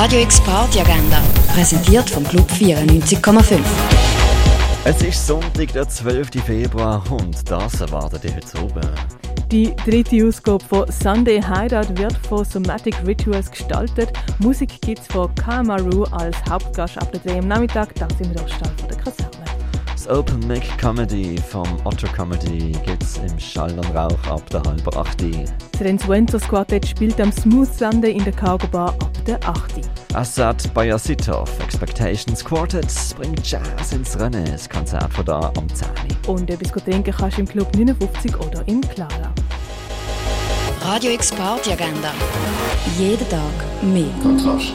Radio X Party Agenda, präsentiert vom Club 94,5. Es ist Sonntag, der 12. Februar und das erwartet ihr heute oben. Die dritte Ausgabe von Sunday Hideout wird von Somatic Rituals gestaltet. Musik gibt es von Kamaru als Hauptgast ab der 3 am Nachmittag. Da sind wir am Stall von der Kaserne. Das Open Mic Comedy vom Otter Comedy gibt es im Schall und Rauch ab der halben 8. Das Renzuentos Quartett spielt am Smooth Sunday in der Cargo Bar ab der 8. Assad Bayasitov Expectations Quartet bringt Jazz ins Rennen. Das Konzert von da am 10. Und etwas trinken kannst du im Club 59 oder im Clara. Radio X Party Agenda. Jeden Tag mehr. Kontrast.